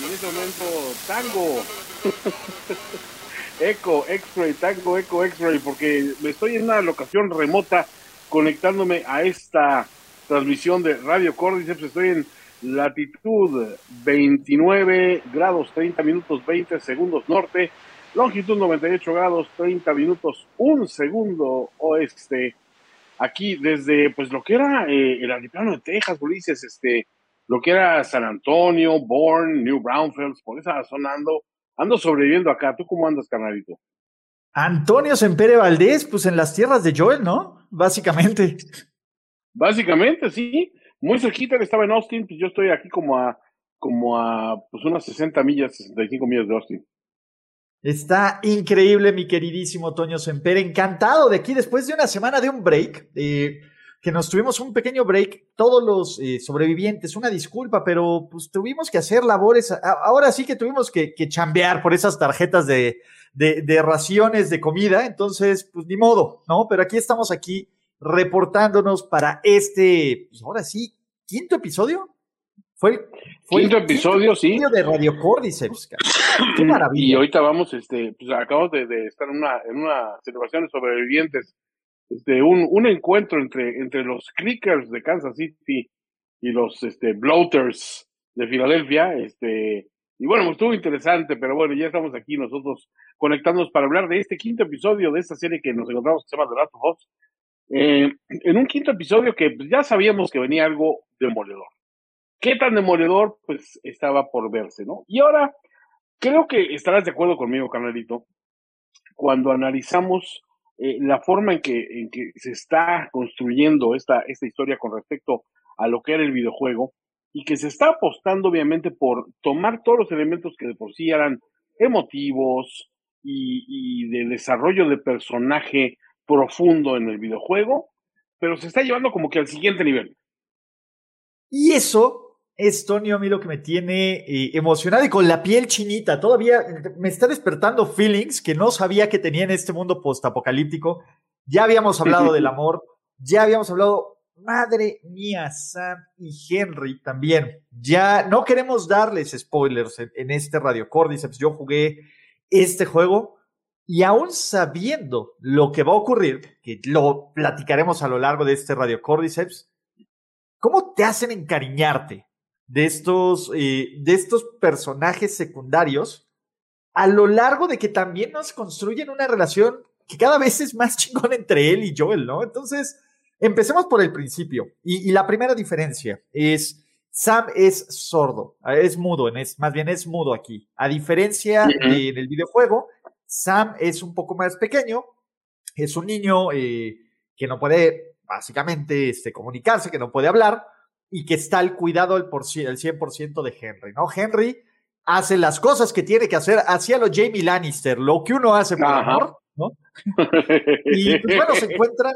Y en este momento, tango. Echo, X-Ray, tango, Echo, X-Ray, porque me estoy en una locación remota conectándome a esta transmisión de Radio Cordyceps. Estoy en latitud 29 grados 30 minutos 20 segundos norte, longitud 98 grados 30 minutos 1 segundo oeste. Aquí desde pues lo que era eh, el altiplano de Texas, Ulises, este, lo que era San Antonio, Bourne, New Braunfels, por esa zona ando, ando sobreviviendo acá. ¿Tú cómo andas, carnalito? Antonio Sempere Valdés, pues en las tierras de Joel, ¿no? Básicamente. Básicamente, sí. Muy cerquita, él estaba en Austin, pues yo estoy aquí como a, como a, pues unas 60 millas, 65 millas de Austin. Está increíble, mi queridísimo Toño Semper. Encantado de aquí después de una semana de un break, eh, que nos tuvimos un pequeño break, todos los eh, sobrevivientes, una disculpa, pero pues tuvimos que hacer labores. Ahora sí que tuvimos que, chambear por esas tarjetas de, de, de, raciones de comida, entonces, pues ni modo, ¿no? Pero aquí estamos aquí reportándonos para este, pues ahora sí, quinto episodio. Fue fue quinto el episodio, quinto sí. episodio de Radio Cordyceps. Qué maravilla. Y ahorita vamos, este, pues acabamos de, de estar en una, en una celebración de sobrevivientes, este, un, un encuentro entre, entre los clickers de Kansas City y los, este, bloaters de Filadelfia, este, y bueno, pues estuvo interesante, pero bueno, ya estamos aquí nosotros conectándonos para hablar de este quinto episodio de esta serie que nos encontramos que se llama The Last of Us. Eh, en un quinto episodio que pues, ya sabíamos que venía algo demoledor. ¿Qué tan demoledor? Pues estaba por verse, ¿no? Y ahora, creo que estarás de acuerdo conmigo, carnalito, cuando analizamos eh, la forma en que, en que se está construyendo esta, esta historia con respecto a lo que era el videojuego y que se está apostando obviamente por tomar todos los elementos que de por sí eran emotivos y, y de desarrollo de personaje profundo en el videojuego, pero se está llevando como que al siguiente nivel. Y eso es, Tonio, a mí lo que me tiene eh, emocionado y con la piel chinita. Todavía me está despertando feelings que no sabía que tenía en este mundo postapocalíptico. Ya habíamos hablado del amor, ya habíamos hablado, madre mía, Sam y Henry también. Ya no queremos darles spoilers en, en este Radio Cordyceps. Yo jugué este juego y aún sabiendo lo que va a ocurrir, que lo platicaremos a lo largo de este Radio Cordyceps, ¿cómo te hacen encariñarte de estos, eh, de estos personajes secundarios a lo largo de que también nos construyen una relación que cada vez es más chingón entre él y Joel, ¿no? Entonces, empecemos por el principio. Y, y la primera diferencia es, Sam es sordo, es mudo, es, más bien es mudo aquí. A diferencia uh -huh. de, en el videojuego, Sam es un poco más pequeño, es un niño eh, que no puede básicamente este, comunicarse, que no puede hablar y que está al cuidado del por, el 100% de Henry, ¿no? Henry hace las cosas que tiene que hacer, hacía lo Jamie Lannister, lo que uno hace por Ajá. amor, ¿no? y pues bueno, se encuentran,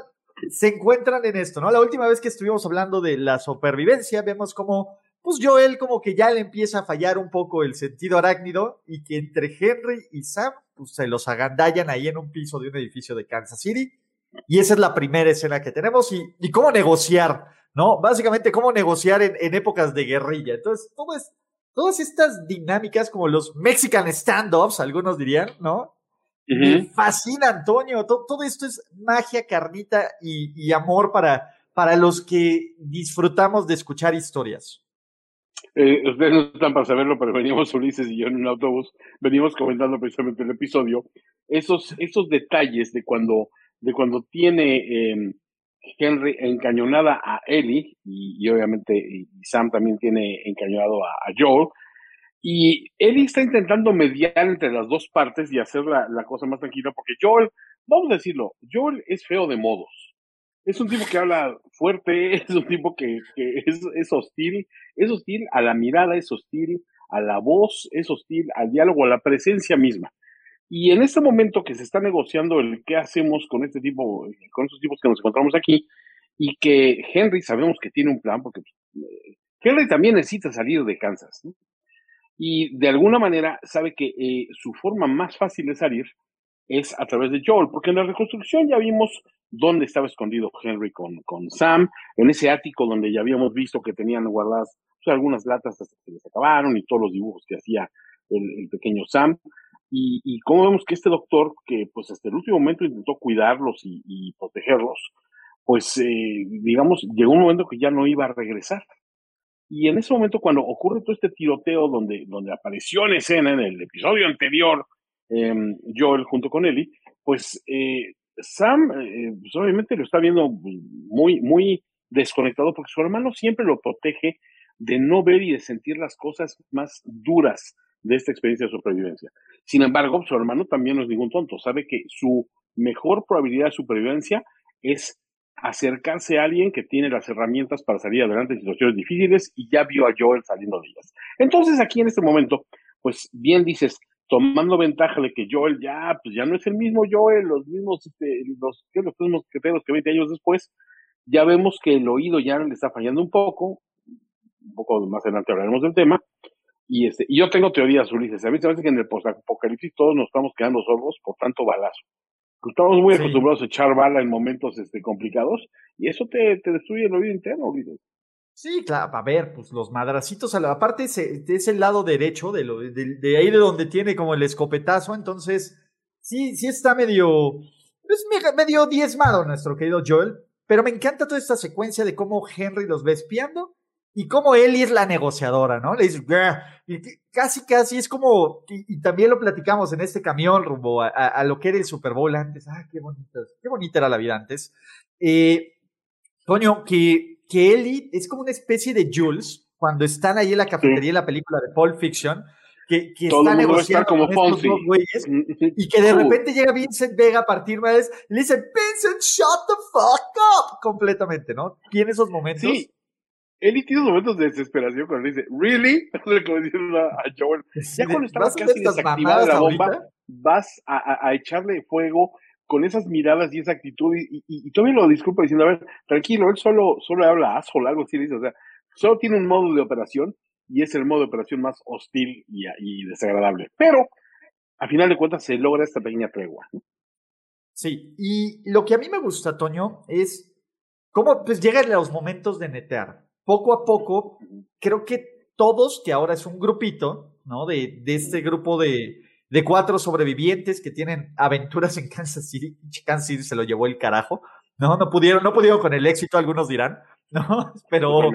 se encuentran en esto, ¿no? La última vez que estuvimos hablando de la supervivencia, vemos como pues Joel como que ya le empieza a fallar un poco el sentido arácnido y que entre Henry y Sam pues se los agandallan ahí en un piso de un edificio de Kansas City y esa es la primera escena que tenemos y, y cómo negociar, ¿no? Básicamente cómo negociar en, en épocas de guerrilla. Entonces, todo es, todas estas dinámicas como los Mexican standoffs, algunos dirían, ¿no? Uh -huh. Me fascina, Antonio. Todo, todo, esto es magia, carnita y, y amor para, para los que disfrutamos de escuchar historias. Eh, ustedes no están para saberlo, pero veníamos Ulises y yo en un autobús, veníamos comentando precisamente el episodio, esos, esos detalles de cuando, de cuando tiene eh, Henry encañonada a Ellie, y, obviamente Sam también tiene encañonado a, Joel, y Ellie está intentando mediar entre las dos partes y hacer la, la cosa más tranquila, porque Joel, vamos a decirlo, Joel es feo de modos es un tipo que habla fuerte, es un tipo que, que es, es, hostil, es hostil a la mirada, es hostil a la voz, es hostil al diálogo, a la presencia misma. Y en este momento que se está negociando el qué hacemos con este tipo, con estos tipos que nos encontramos aquí, y que Henry sabemos que tiene un plan, porque eh, Henry también necesita salir de Kansas, ¿no? Y de alguna manera sabe que eh, su forma más fácil de salir es a través de Joel, porque en la reconstrucción ya vimos dónde estaba escondido Henry con, con Sam, en ese ático donde ya habíamos visto que tenían guardadas pues, algunas latas hasta que se les acabaron y todos los dibujos que hacía el, pequeño Sam. Y, y cómo vemos que este doctor, que pues hasta el último momento intentó cuidarlos y, protegerlos, pues eh, digamos, llegó un momento que ya no iba a regresar. Y en ese momento, cuando ocurre todo este tiroteo donde, donde apareció en escena en el episodio anterior, eh, Joel junto con Ellie, pues eh, Sam, eh, pues obviamente lo está viendo muy, muy desconectado porque su hermano siempre lo protege de no ver y de sentir las cosas más duras de esta experiencia de supervivencia. Sin embargo, su hermano también no es ningún tonto, sabe que su mejor probabilidad de supervivencia es acercarse a alguien que tiene las herramientas para salir adelante en situaciones difíciles y ya vio a Joel saliendo de ellas. Entonces aquí en este momento, pues bien dices, tomando ventaja de que Joel ya, pues ya no es el mismo Joel, los mismos, este, los, los mismos que 20 años después, ya vemos que el oído ya le está fallando un poco, un poco más adelante hablaremos del tema, y este, y yo tengo teorías, Ulises, a mí se me parece que en el post-apocalipsis todos nos estamos quedando sordos por tanto balazo. Estamos muy acostumbrados a echar bala en momentos este, complicados y eso te, te destruye el oído interno, Sí, claro, a ver, pues los madracitos, a la, aparte es, es el lado derecho de, lo, de, ahí de donde tiene como el escopetazo, entonces sí, sí está medio, es medio diezmado nuestro querido Joel, pero me encanta toda esta secuencia de cómo Henry los ve espiando y cómo Ellie es la negociadora, ¿no? Le dice, y casi, casi es como, y, también lo platicamos en este camión rumbo a, lo que era el Super Bowl antes. Ah, qué bonita, qué bonita era la vida antes. Eh, Toño, que, que Ellie es como una especie de Jules cuando están ahí en la cafetería de la película de Pulp Fiction. Que, que está negociando como con estos dos güeyes, mm, y que de repente llega Vincent Vega a partir vez y le dice, Vincent, shut the fuck up, completamente, ¿no? Tiene esos momentos. Sí Eli tiene momentos de desesperación cuando le dice, ¿really? Como diciendo a Joel. Ya cuando estaba casi desactivada la bomba, vas a, a, echarle fuego con esas miradas y esa actitud. Y, y, todavía lo disculpa diciendo, a ver, tranquilo, él solo, solo habla asshole, algo así dice. O sea, solo tiene un modo de operación y es el modo de operación más hostil y, y desagradable. Pero, a final de cuentas, se logra esta pequeña tregua. Sí, y lo que a mí me gusta, Toño, es cómo pues llegan los momentos de netear poco a poco, creo que todos, que ahora es un grupito, ¿no? De, de este grupo de, de cuatro sobrevivientes que tienen aventuras en Kansas City. Kansas City se lo llevó el carajo. No, no pudieron, no pudieron con el éxito, algunos dirán, ¿no? Pero,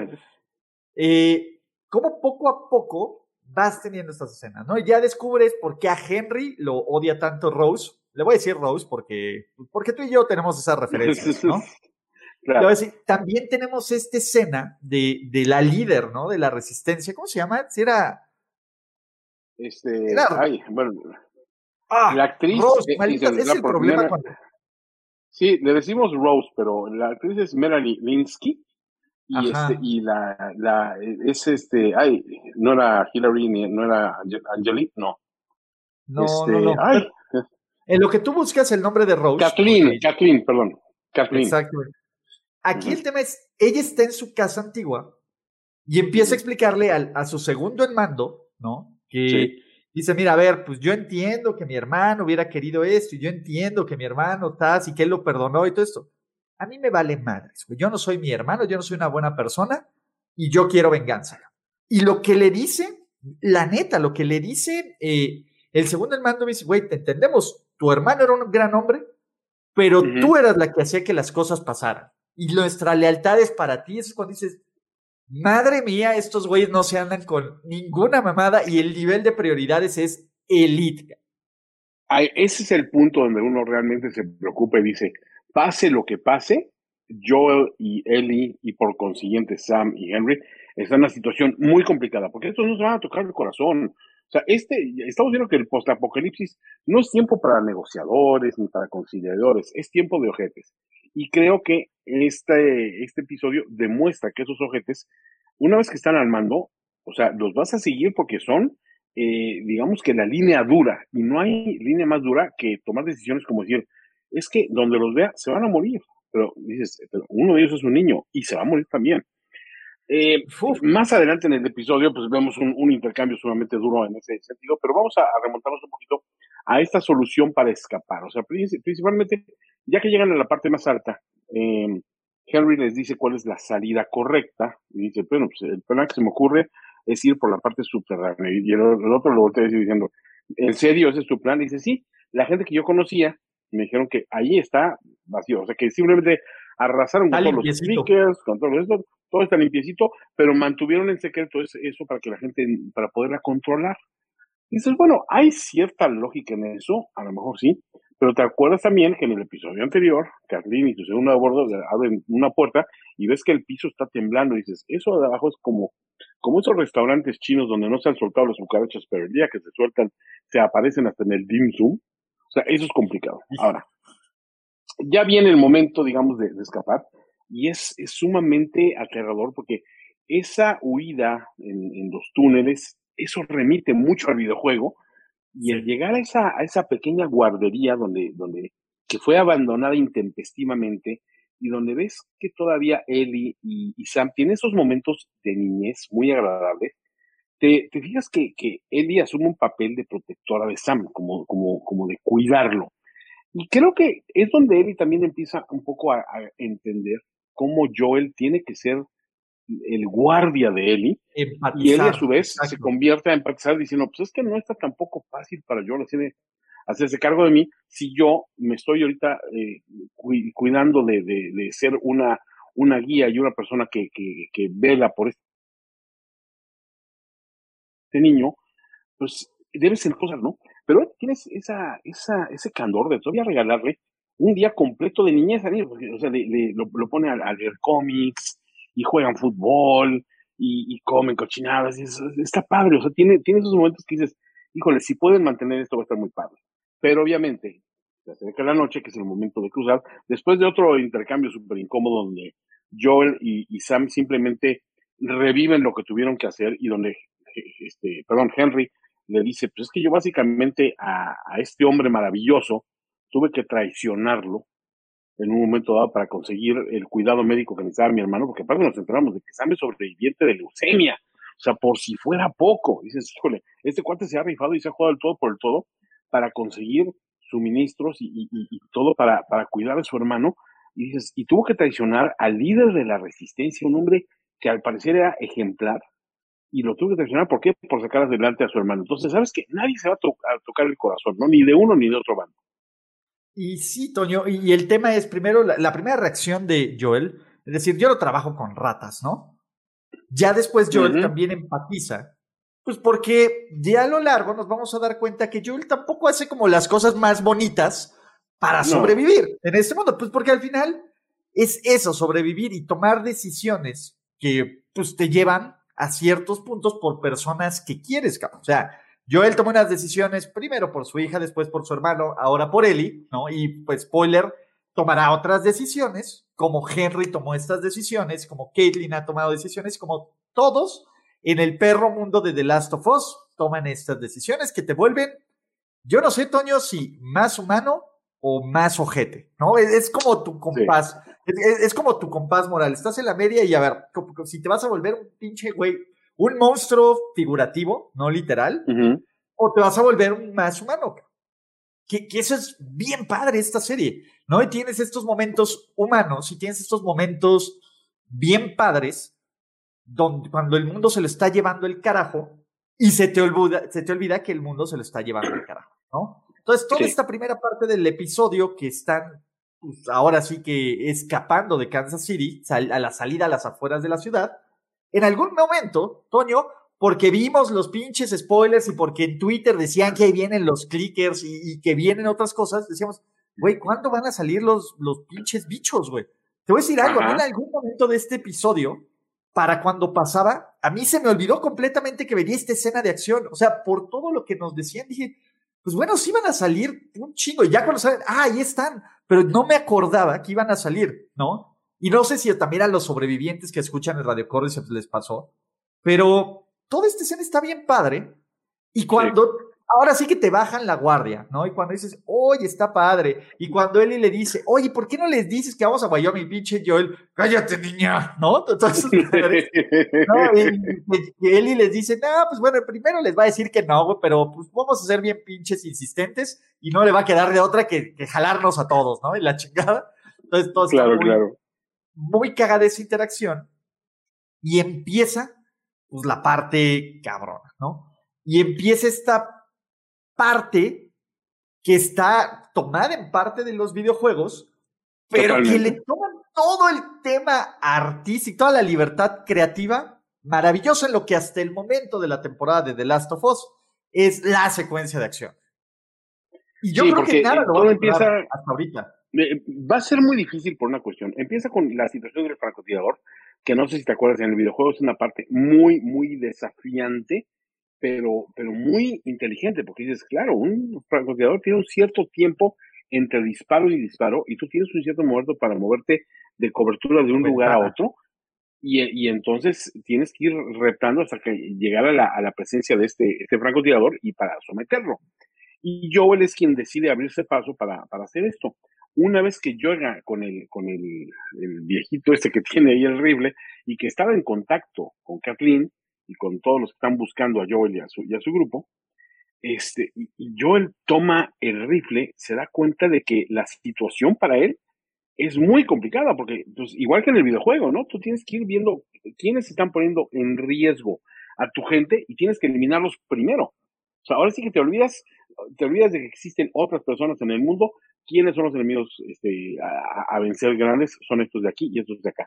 eh, como poco a poco vas teniendo estas escenas, ¿no? Y ya descubres por qué a Henry lo odia tanto Rose. Le voy a decir Rose porque, porque tú y yo tenemos esas referencias, ¿no? También tenemos esta escena de, de, la líder, ¿no? De la resistencia. ¿Cómo se llama? Si era. Este. Ay, bueno. Ah, la actriz. Rose, es, el problema cuando. Sí, le decimos Rose, pero la actriz es Melanie Linsky. Y, este, y la, la, es este, ay, no era Hillary, ni, no era Angelique, no. No, este, no, no. Ay. En lo que tú buscas el nombre de Rose. Kathleen, Kathleen, perdón. Kathleen. Exacto. Aquí el tema es, ella está en su casa antigua y empieza a explicarle a su segundo en mando, ¿no? Que dice, mira, a ver, pues yo entiendo que mi hermano hubiera querido esto y yo entiendo que mi hermano está y que él lo perdonó y todo esto. A mí me vale madres, yo no soy mi hermano, yo no soy una buena persona y yo quiero venganza. Y lo que le dice, la neta, lo que le dice eh, el segundo en mando me dice, güey, te entendemos, tu hermano era un gran hombre, pero tú eras la que hacía que las cosas pasaran y nuestra lealtad es para ti. Es cuando dices, madre mía, estos güeyes no se andan con ninguna mamada y el nivel de prioridades es elite. Ese es el punto donde uno realmente se preocupa y dice, pase lo que pase, Joel y Ellie y por consiguiente Sam y Henry están en una situación muy complicada, porque estos no se van a tocar el corazón. O sea, este, estamos viendo que el postapocalipsis no es tiempo para negociadores ni para conciliadores, es tiempo de ojetes. Y creo que este, este episodio demuestra que esos ojetes, una vez que están al mando, o sea, los vas a seguir porque son, eh, digamos que la línea dura, y no hay línea más dura que tomar decisiones como decir, es que donde los vea se van a morir, pero dices, uno de ellos es un niño y se va a morir también. Eh, más adelante en el episodio, pues vemos un, intercambio sumamente duro en ese sentido, pero vamos a, remontarnos un poquito a esta solución para escapar. O sea, principalmente, ya que llegan a la parte más alta, eh, Henry les dice cuál es la salida correcta y dice, bueno, pues el plan que se me ocurre es ir por la parte subterránea. Y el, otro lo voltea diciendo, ¿en serio ese es tu plan? Y dice, sí, la gente que yo conocía me dijeron que ahí está vacío, o sea, que simplemente arrasaron con todos los speakers, con todo todo está limpiecito, pero mantuvieron en secreto eso para que la gente, para poderla controlar. Dices, bueno, hay cierta lógica en eso, a lo mejor sí, pero te acuerdas también que en el episodio anterior, Kathleen y su segundo a bordo abren una puerta y ves que el piso está temblando y dices, eso de abajo es como, como esos restaurantes chinos donde no se han soltado los cucarachas, pero el día que se sueltan se aparecen hasta en el dim sum. O sea, eso es complicado. Ahora, ya viene el momento, digamos, de, escapar y es, es, sumamente aterrador porque esa huida en, en los túneles, eso remite mucho al videojuego y al llegar a esa, a esa pequeña guardería donde, donde, que fue abandonada intempestivamente y donde ves que todavía Ellie y, Sam tienen esos momentos de niñez muy agradables, te, te fijas que, que, Ellie asume un papel de protectora de Sam, como, como, como de cuidarlo. Y creo que es donde Ellie también empieza un poco a, a entender cómo Joel tiene que ser el guardia de Eli, y él a su vez se convierte a empatizar diciendo, pues es que no está tampoco fácil para yo hacerse cargo de mí si yo me estoy ahorita eh, cuidando de, de, ser una, una guía y una persona que, que, que vela por este niño, pues debe ser cosas, ¿no? Pero tienes esa, esa, ese candor de todavía regalarle un día completo de niñez a niño, o sea, lo, pone a, a leer cómics, y juegan fútbol y, comen cochinadas. Y está padre, o sea, tiene, tiene esos momentos que dices, híjole, si pueden mantener esto va a estar muy padre. Pero obviamente, se acerca la noche, que es el momento de cruzar, después de otro intercambio súper incómodo donde Joel y, Sam simplemente reviven lo que tuvieron que hacer y donde, este, perdón, Henry le dice, pues es que yo básicamente a, a este hombre maravilloso tuve que traicionarlo en un momento dado para conseguir el cuidado médico que necesitaba mi hermano, porque aparte nos enteramos de que Sam es sobreviviente de leucemia. O sea, por si fuera poco, dices, híjole, este cuate se ha rifado y se ha jugado el todo por el todo para conseguir suministros y, todo para, para cuidar a su hermano. Y dices, y tuvo que traicionar al líder de la resistencia, un hombre que al parecer era ejemplar, y lo tuvo que traicionar, ¿por qué? Por sacar adelante a su hermano. Entonces, ¿sabes que Nadie se va a, a tocar el corazón, ¿no? Ni de uno ni de otro bando. Y sí, Toño, y, el tema es primero la, primera reacción de Joel, es decir, yo no trabajo con ratas, ¿no? Ya después Joel también empatiza, pues porque ya a lo largo nos vamos a dar cuenta que Joel tampoco hace como las cosas más bonitas para sobrevivir en este mundo, pues porque al final es eso, sobrevivir y tomar decisiones que pues te llevan a ciertos puntos por personas que quieres, o sea, Joel tomó unas decisiones, primero por su hija, después por su hermano, ahora por Ellie, ¿no? Y pues spoiler, tomará otras decisiones, como Henry tomó estas decisiones, como Caitlyn ha tomado decisiones, como todos en el perro mundo de The Last of Us toman estas decisiones que te vuelven, yo no sé, Toño, si más humano o más ojete, ¿no? Es, como tu compás, es, como tu compás moral, estás en la media y a ver, si te vas a volver un pinche güey un monstruo figurativo, no literal, o te vas a volver más humano. Que, que, eso es bien padre esta serie, ¿no? Y tienes estos momentos humanos y tienes estos momentos bien padres donde cuando el mundo se lo está llevando el carajo y se te olvida, se te olvida que el mundo se lo está llevando el carajo, ¿no? Entonces, toda esta primera parte del episodio que están pues, ahora sí que escapando de Kansas City, a la salida a las afueras de la ciudad, en algún momento, Toño, porque vimos los pinches spoilers y porque en Twitter decían que ahí vienen los clickers y, que vienen otras cosas, decíamos, güey, ¿cuándo van a salir los, los pinches bichos, güey? Te voy a decir algo, en algún momento de este episodio, para cuando pasaba, a mí se me olvidó completamente que venía esta escena de acción. O sea, por todo lo que nos decían, dije, pues bueno, sí iban a salir un chingo. Y ya cuando salen, ah, ahí están. Pero no me acordaba que iban a salir, ¿no? Y no sé si también a los sobrevivientes que escuchan el Radio se les pasó, pero toda esta escena está bien padre. Y cuando ahora sí que te bajan la guardia, ¿no? Y cuando dices, oye, está padre, y cuando Eli le dice, oye, ¿por qué no les dices que vamos a Wyoming, pinche Joel? Cállate, niña, ¿no? Entonces, ¿no? Y, Eli les dice, no, pues bueno, primero les va a decir que no, pero pues vamos a ser bien pinches insistentes y no le va a quedar de otra que, jalarnos a todos, ¿no? Y la chingada. Entonces, todo claro, muy, claro. Muy cagada esa interacción y empieza, pues, la parte cabrona, ¿no? Y empieza esta parte que está tomada en parte de los videojuegos, pero que le toman todo el tema artístico, toda la libertad creativa, maravilloso en lo que hasta el momento de la temporada de The Last of Us es la secuencia de acción. Y yo creo que nada lo empieza hasta ahorita. Va a ser muy difícil por una cuestión. Empieza con la situación del francotirador, que no sé si te acuerdas en el videojuego, es una parte muy, muy desafiante pero, pero muy inteligente, porque dices, claro, un francotirador tiene un cierto tiempo entre disparo y disparo, y tú tienes un cierto momento para moverte de cobertura de un lugar a otro, y, y, entonces tienes que ir reptando hasta que llegar a la, a la presencia de este, este francotirador y para someterlo. Y Joel es quien decide abrirse paso para, para hacer esto. Una vez que llega con el, con el, viejito este que tiene ahí el rifle y que estaba en contacto con Kathleen, y con todos los que están buscando a Joel y a su, y a su grupo, este, Joel toma el rifle, se da cuenta de que la situación para él es muy complicada, porque pues, igual que en el videojuego, ¿no? Tú tienes que ir viendo quiénes están poniendo en riesgo a tu gente y tienes que eliminarlos primero. O sea, ahora sí que te olvidas, te olvidas de que existen otras personas en el mundo. ¿Quiénes son los enemigos este, a, vencer grandes? Son estos de aquí y estos de acá.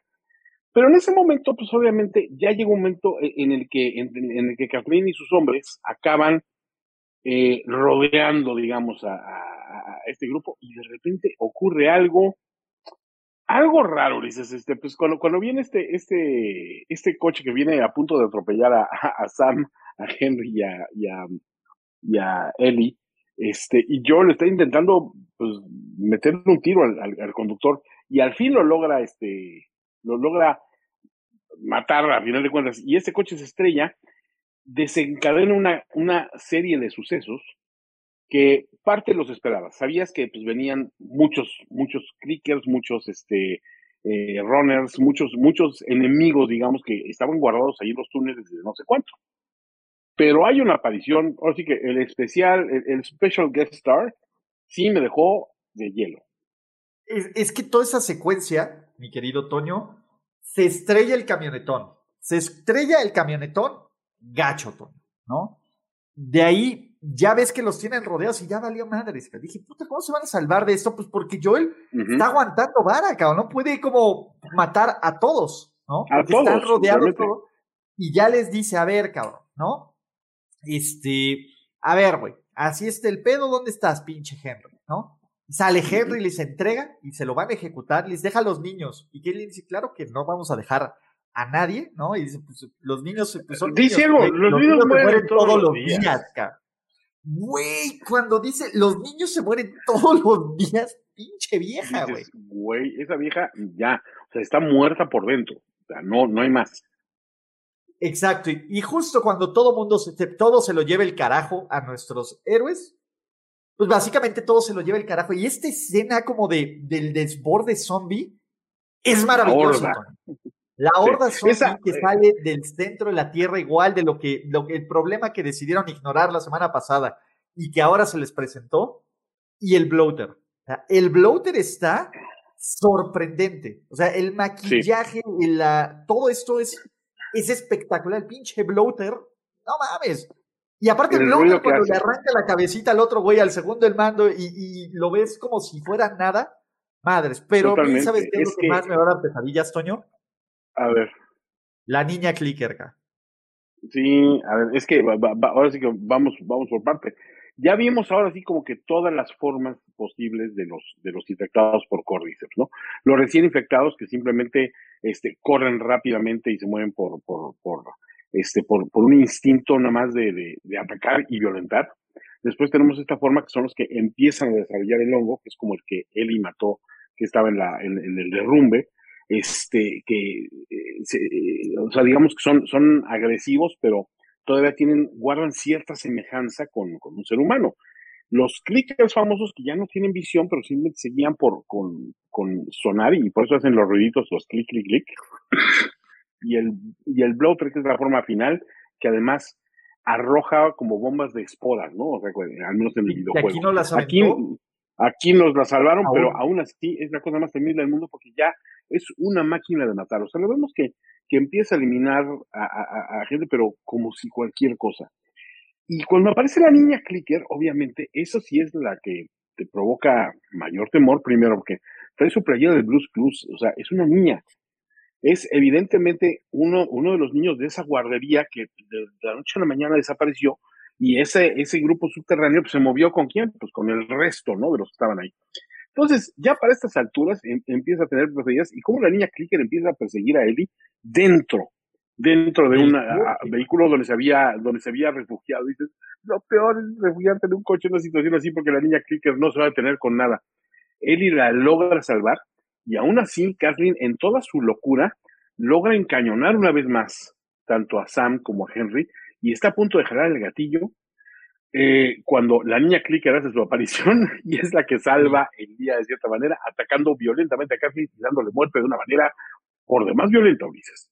Pero en ese momento, pues obviamente, ya llega un momento e, en el que, en, el que Kathleen y sus hombres acaban eh, rodeando, digamos, a, este grupo y de repente ocurre algo, algo raro, dices, este, pues cuando, cuando viene este, este, este coche que viene a punto de atropellar a, Sam, a Henry y a, y y a Ellie, este, y Joel está intentando, pues, meterle un tiro al, al conductor y al fin lo logra, este, lo logra matar a final de cuentas, y este coche se estrella, desencadena una, una serie de sucesos que parte los esperabas. Sabías que pues, venían muchos, muchos clickers, muchos este, eh, runners, muchos, muchos enemigos, digamos, que estaban guardados ahí en los túneles desde no sé cuánto. Pero hay una aparición, ahora sí que el especial, el, special guest star, sí me dejó de hielo. es, que toda esa secuencia mi querido Toño, se estrella el camionetón. Se estrella el camionetón, gacho, Toño, ¿no? De ahí ya ves que los tienen rodeados y ya valió madres. Dije, puta, ¿cómo se van a salvar de esto? Pues porque Joel está aguantando vara, cabrón. No puede como matar a todos, ¿no? Porque están rodeados todos. Y ya les dice, a ver, cabrón, ¿no? Este, a ver, güey, así está el pedo, ¿dónde estás, pinche Henry, ¿no? Sale Henry, les entrega y se lo van a ejecutar, les deja a los niños. Y le dice, claro que no vamos a dejar a nadie, ¿no? Y dice, pues los niños pues, son Dice algo, los, niños, mueren todos, los días, días Güey, cuando dice los niños se mueren todos los días, pinche vieja, güey. Güey, esa vieja ya, o sea, está muerta por dentro. O sea, no, no hay más. Exacto, y, justo cuando todo mundo se, todo se lo lleva el carajo a nuestros héroes, pues básicamente todo se lo lleva el carajo. Y esta escena como de, del desborde zombie es maravillosa. La horda zombie que eh, sale del centro de la Tierra igual de lo que, lo que el problema que decidieron ignorar la semana pasada y que ahora se les presentó y el bloater. el bloater está sorprendente. O sea, el maquillaje, la, todo esto es, es espectacular. El pinche bloater, no mames. Y aparte el cuando le arranca la cabecita al otro güey al segundo del mando y, lo ves como si fuera nada, madres. Pero ¿sabes qué es, lo que, más me va a dar pesadillas, Toño? A ver. La niña clicker, Sí, a ver, es que ahora sí que vamos, vamos por parte. Ya vimos ahora sí como que todas las formas posibles de los, de los infectados por Cordyceps, ¿no? Los recién infectados que simplemente este, corren rápidamente y se mueven por, por, por este, por, por un instinto nada más de, atacar y violentar. Después tenemos esta forma que son los que empiezan a desarrollar el hongo, que es como el que Eli mató, que estaba en, la, en, el derrumbe, este, que, eh, o sea, digamos que son, son agresivos, pero todavía tienen, guardan cierta semejanza con, con un ser humano. Los clickers famosos que ya no tienen visión, pero simplemente se guían por, con, con sonar y por eso hacen los ruiditos, los clic, clic, clic. Y el, y el bloater, que es la forma final, que además arroja como bombas de esporas, ¿no? O sea, al menos en el videojuego. aquí no las aquí, aquí nos la salvaron, pero aún así es la cosa más temible del mundo porque ya es una máquina de matar. O sea, lo vemos que, que empieza a eliminar a, a, gente, pero como si cualquier cosa. Y cuando aparece la niña clicker, obviamente, eso sí es la que te provoca mayor temor, primero, porque trae su playera de Blues Clues, o sea, es una niña. Es evidentemente uno, uno de los niños de esa guardería que de, la noche a la mañana desapareció y ese, ese grupo subterráneo pues, se movió con quién? Pues con el resto, ¿no? De los que estaban ahí. Entonces, ya para estas alturas em, empieza a tener pesadillas y como la niña Clicker empieza a perseguir a Ellie dentro, dentro de un vehículo donde se había, donde se había refugiado. Dices, lo peor es refugiarte en un coche en una situación así porque la niña Clicker no se va a detener con nada. Ellie la logra salvar y aún así Kathleen en toda su locura logra encañonar una vez más tanto a Sam como a Henry y está a punto de jalar el gatillo eh, cuando la niña Clicker hace su aparición y es la que salva el día de cierta manera, atacando violentamente a Kathleen y dándole muerte de una manera por demás violenta, Ulises.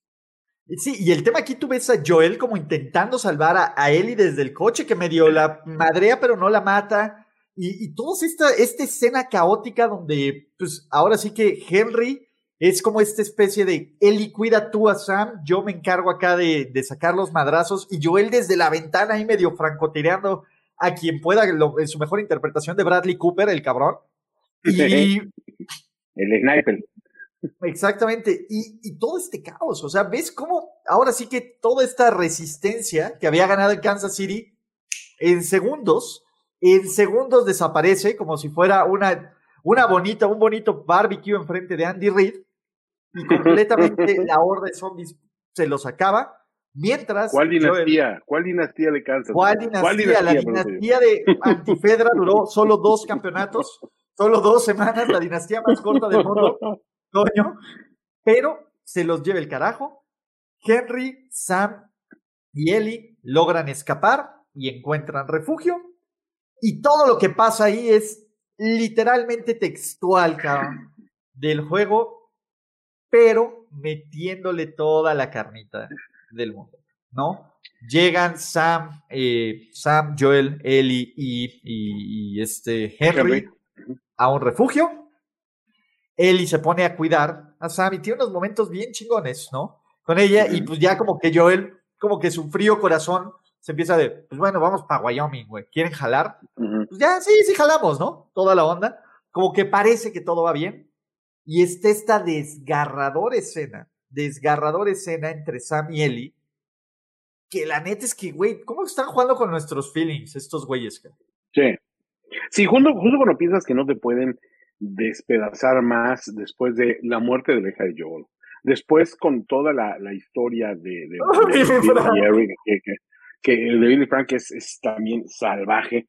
Sí, y el tema aquí tú ves a Joel como intentando salvar a, Ellie desde el coche que medio la madrea pero no la mata. Y, y toda esta, esta escena caótica donde, pues ahora sí que Henry es como esta especie de Ellie cuida tú a Sam, yo me encargo acá de, de sacar los madrazos y Joel desde la ventana ahí medio francotireando a quien pueda en su mejor interpretación de Bradley Cooper, el cabrón. Y... el sniper. Exactamente, y, y, todo este caos, o sea, ¿ves cómo ahora sí que toda esta resistencia que había ganado en Kansas City, en segundos, en segundos desaparece como si fuera una, una bonita, un bonito barbecue enfrente de Andy Reid, y completamente la horda de zombies se los acaba, mientras... ¿Cuál dinastía? ¿Cuál dinastía de Kansas? ¿Cuál dinastía? la dinastía de Antifedra duró solo dos campeonatos, solo dos semanas, la dinastía más corta del mundo Toño, pero se los lleva el carajo. Henry, Sam y Ellie logran escapar y encuentran refugio. Y todo lo que pasa ahí es literalmente textual, cabrón, del juego, pero metiéndole toda la carnita del mundo, ¿no? Llegan Sam, eh, Sam, Joel, Ellie y, este Henry a un refugio Ellie se pone a cuidar a Sam y tiene unos momentos bien chingones, ¿no? Con ella y pues ya como que Joel, como que su frío corazón se empieza de, pues bueno, vamos para Wyoming, güey, ¿quieren jalar? Pues ya, sí, sí jalamos, ¿no? Toda la onda. Como que parece que todo va bien. Y está esta desgarradora escena, desgarradora escena entre Sam y Ellie, que la neta es que, güey, ¿cómo están jugando con nuestros feelings estos güeyes? Sí. Sí, justo, justo cuando piensas que no te pueden despedazar más después de la muerte de la hija de Joel. Después con toda la, la historia de, de, de, que, que, que, el de Billy Frank es, es, también salvaje.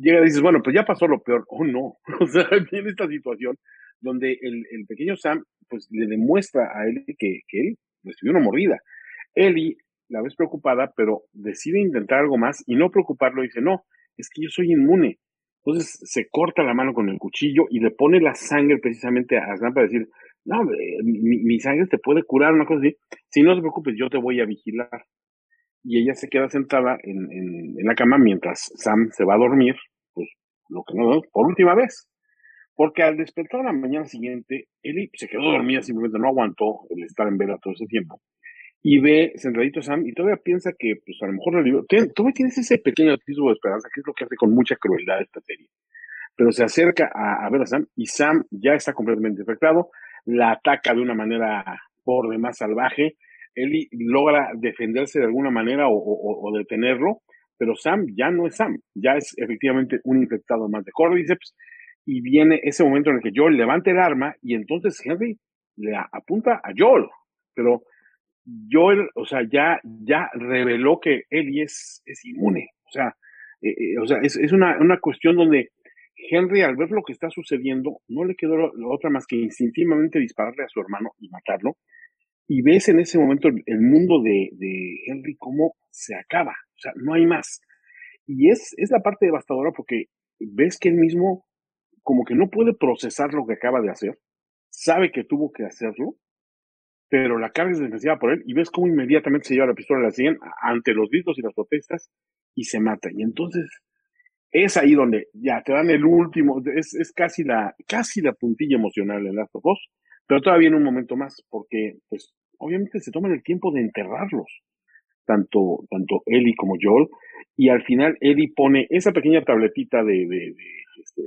Llega y dices, bueno, pues ya pasó lo peor. Oh, no. O sea, viene esta situación donde el, el pequeño Sam pues le demuestra a él que, que él recibió una mordida. Ellie la ves preocupada, pero decide intentar algo más y no preocuparlo. Dice, no, es que yo soy inmune. Entonces se corta la mano con el cuchillo y le pone la sangre precisamente a Sam para decir, no, mi, sangre te puede curar, una cosa así. Si no te preocupes, yo te voy a vigilar. Y ella se queda sentada en, en, la cama mientras Sam se va a dormir, pues lo que no, por última vez. Porque al despertar la mañana siguiente, Eli se quedó dormida, simplemente no aguantó el estar en vela todo ese tiempo y ve sentadito Sam y todavía piensa que, pues a lo mejor todavía tienes ese pequeño atisbo de esperanza, que es lo que hace con mucha crueldad esta serie. Pero se acerca a, ver a Sam y Sam ya está completamente infectado, la ataca de una manera por demás salvaje, Ellie logra defenderse de alguna manera o, detenerlo, pero Sam ya no es Sam, ya es efectivamente un infectado más de Cordyceps y viene ese momento en el que Joel levanta el arma y entonces Henry le apunta a Joel, pero Joel, o sea, ya, ya reveló que Ellie es, es inmune. O sea, eh, eh, o sea es, es una, una, cuestión donde Henry, al ver lo que está sucediendo, no le quedó otra más que instintivamente dispararle a su hermano y matarlo. Y ves en ese momento el, mundo de, Henry cómo se acaba, o sea, no hay más. Y es, es la parte devastadora porque ves que él mismo como que no puede procesar lo que acaba de hacer, sabe que tuvo que hacerlo, pero la carga es demasiada por él y ves cómo inmediatamente se lleva la pistola a la sien ante los gritos y las protestas y se mata. Y entonces es ahí donde ya te dan el último, es, es casi la, casi la puntilla emocional en Last of Us, pero todavía en un momento más, porque pues obviamente se toman el tiempo de enterrarlos, tanto, tanto Ellie como Joel, y al final Ellie pone esa pequeña tabletita de, de, este,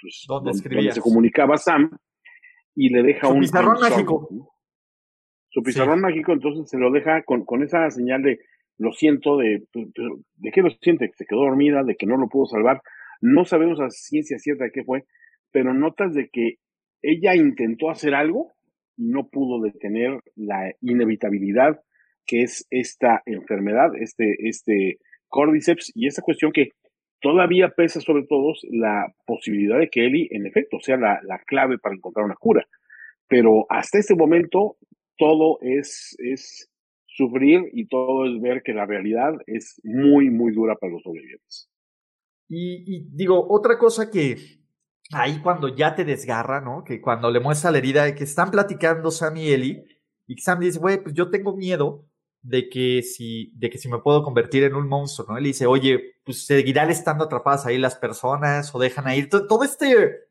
pues, donde, se comunicaba Sam y le deja Su un pizarrón mágico. Su pizarrón mágico, entonces se lo deja con, con esa señal de lo siento, de, pues, de qué lo siente, que se quedó dormida, de que no lo pudo salvar. No sabemos a ciencia cierta de qué fue, pero notas de que ella intentó hacer algo no pudo detener la inevitabilidad que es esta enfermedad, este, este cordyceps y esa cuestión que todavía pesa sobre todos la posibilidad de que Eli, en efecto, sea la, la clave para encontrar una cura. Pero hasta este momento todo es, es sufrir y todo es ver que la realidad es muy, muy dura para los sobrevivientes. Y, digo, otra cosa que ahí cuando ya te desgarra, ¿no? Que cuando le muestra la herida, que están platicando Sam y Ellie, y Sam dice, güey, pues yo tengo miedo de que si, de que si me puedo convertir en un monstruo, ¿no? Él dice, oye, pues seguirán estando atrapadas ahí las personas o dejan ahí todo, todo este,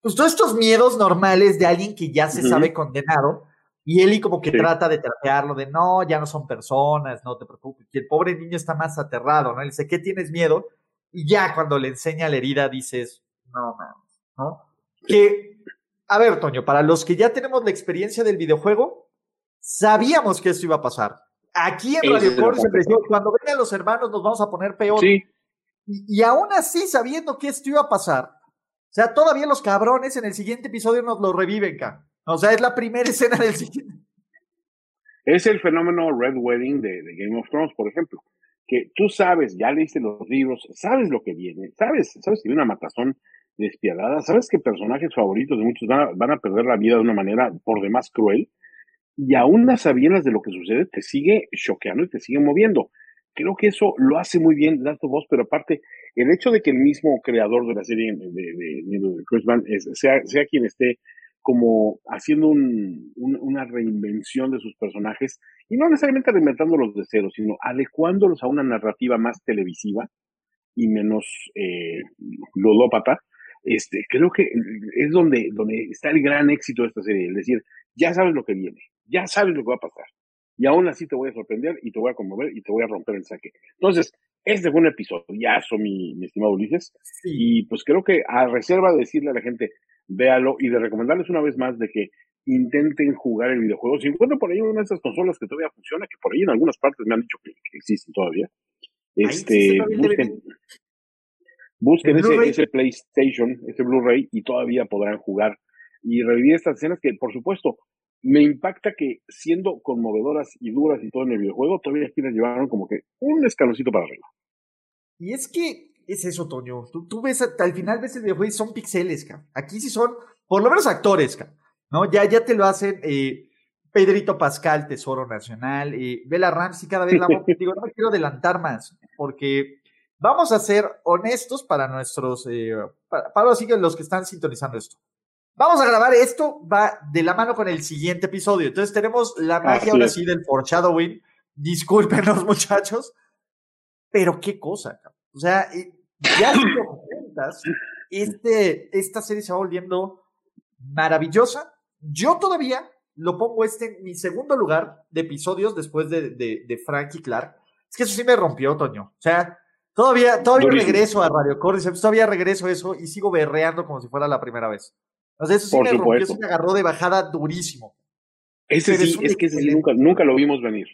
pues todos estos miedos normales de alguien que ya se sabe condenado y Eli como que trata de tratearlo de no, ya no son personas, no te preocupes. Y el pobre niño está más aterrado, ¿no? Él dice, ¿qué tienes miedo? Y ya cuando le enseña la herida dices, no mames, ¿no? Que, a ver, Toño, para los que ya tenemos la experiencia del videojuego, sabíamos que esto iba a pasar. Aquí en Radio Core se cuando vengan los hermanos nos vamos a poner peor. Sí. Y, y aún así, sabiendo que esto iba a pasar, o sea, todavía los cabrones en el siguiente episodio nos lo reviven, ca. O sea, es la primera escena del siguiente. Es el fenómeno Red Wedding de, Game of Thrones, por ejemplo. Que tú sabes, ya leíste los libros, sabes lo que viene, sabes, sabes que hay una matazón despiadada, sabes que personajes favoritos de muchos van a, perder la vida de una manera por demás cruel, y aún las sabiendas de lo que sucede, te sigue choqueando y te sigue moviendo. Creo que eso lo hace muy bien Last of pero aparte, el hecho de que el mismo creador de la serie de, de, Chris Van sea, sea quien esté como haciendo un, una reinvención de sus personajes, y no necesariamente reinventándolos de cero, sino adecuándolos a una narrativa más televisiva y menos eh, ludópata, este, creo que es donde, donde está el gran éxito de esta serie, es decir, ya sabes lo que viene, ya sabes lo que va a pasar, y aún así te voy a sorprender y te voy a conmover y te voy a romper el saque. Entonces, este fue un episodio, ya mi, mi estimado Ulises, y pues creo que a reserva de decirle a la gente, véalo y de recomendarles una vez más de que intenten jugar el videojuego. Si encuentran por ahí una de esas consolas que todavía funciona, que por ahí en algunas partes me han dicho que, existen todavía, este, busquen, busquen ese, ese, PlayStation, ese Blu-ray y todavía podrán jugar y revivir estas escenas que, por supuesto, me impacta que siendo conmovedoras y duras y todo en el videojuego, todavía aquí las llevaron como que un escaloncito para arriba. Y es que es eso, Toño. Tú, ves, al final ves el videojuego y son pixeles, ca. Aquí sí son, por lo menos actores, ca. ¿no? Ya, ya te lo hacen eh, Pedrito Pascal, Tesoro Nacional, eh, Bella Ramsey, cada vez la Digo, no me quiero adelantar más, porque vamos a ser honestos para nuestros, eh, para, para los que están sintonizando esto. Vamos a grabar esto, va de la mano con el siguiente episodio. Entonces tenemos la magia ahora sí del foreshadowing. Discúlpenos, muchachos. Pero qué cosa, o sea, ya si lo cuentas, este, esta serie se va volviendo maravillosa. Yo todavía lo pongo este en mi segundo lugar de episodios después de, de, de Frank y Clark. Es que eso sí me rompió, Toño. O sea, todavía, todavía regreso a Radio Cordyceps, todavía regreso a eso y sigo berreando como si fuera la primera vez. O sea, eso sí me rompió, eso me agarró de bajada durísimo. Ese sí, es, que ese sí nunca, nunca lo vimos venir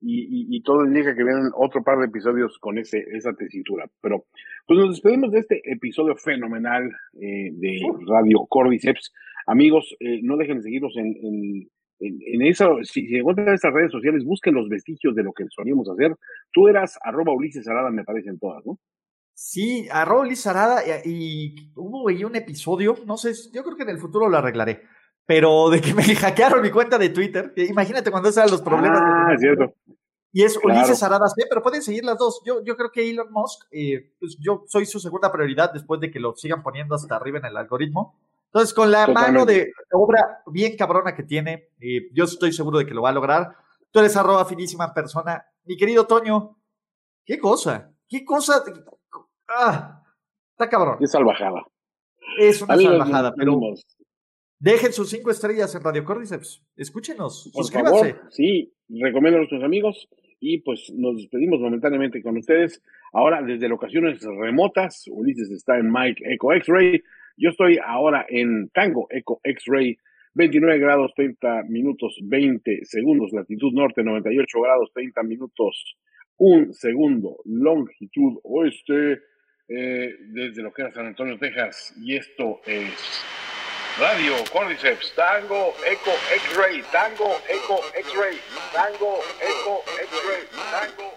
y, y, todo indica que vienen otro par de episodios con ese, esa tesitura. Pero pues nos despedimos de este episodio fenomenal eh, de Radio Cordyceps. Amigos, eh, no dejen de seguirnos en, en, en, eso. Si, si encuentran estas redes sociales, busquen los vestigios de lo que solíamos hacer. Tú eras arroba Ulises Arada, me parecen todas, ¿no? Sí, arroba Ulises Arada y, hubo ahí un episodio, no sé, yo creo que en el futuro lo arreglaré pero de que me hackearon mi cuenta de Twitter. Imagínate cuando eran los problemas. Ah, es cierto. Y es Claro. Ulises Aradas C, pero pueden seguir las dos. Yo, yo creo que Elon Musk, eh, pues yo soy su segunda prioridad después de que lo sigan poniendo hasta arriba en el algoritmo. Entonces, con la mano de obra bien cabrona que tiene, eh, yo estoy seguro de que lo va a lograr. Tú eres arroba finísima persona. Mi querido Toño, qué cosa, qué cosa. Ah, está cabrón. Qué salvajada. Es una Amigos, salvajada, pero dejen sus cinco estrellas en Radio Cordyceps. Escúchenos, Por suscríbanse. favor, sí, recomiendo a nuestros amigos y pues nos despedimos momentáneamente con ustedes. Ahora desde locaciones remotas, Ulises está en Mike Echo X-Ray, yo estoy ahora en Tango Echo X-Ray, 29 grados 30 minutos 20 segundos, latitud norte 98 grados 30 minutos 1 segundo, longitud oeste, eh, desde lo que era San Antonio, Texas, y esto es Radio Cordyceps, Tango, Echo, X-Ray, Tango, Echo, X-Ray, Tango, Echo, X-Ray, Tango.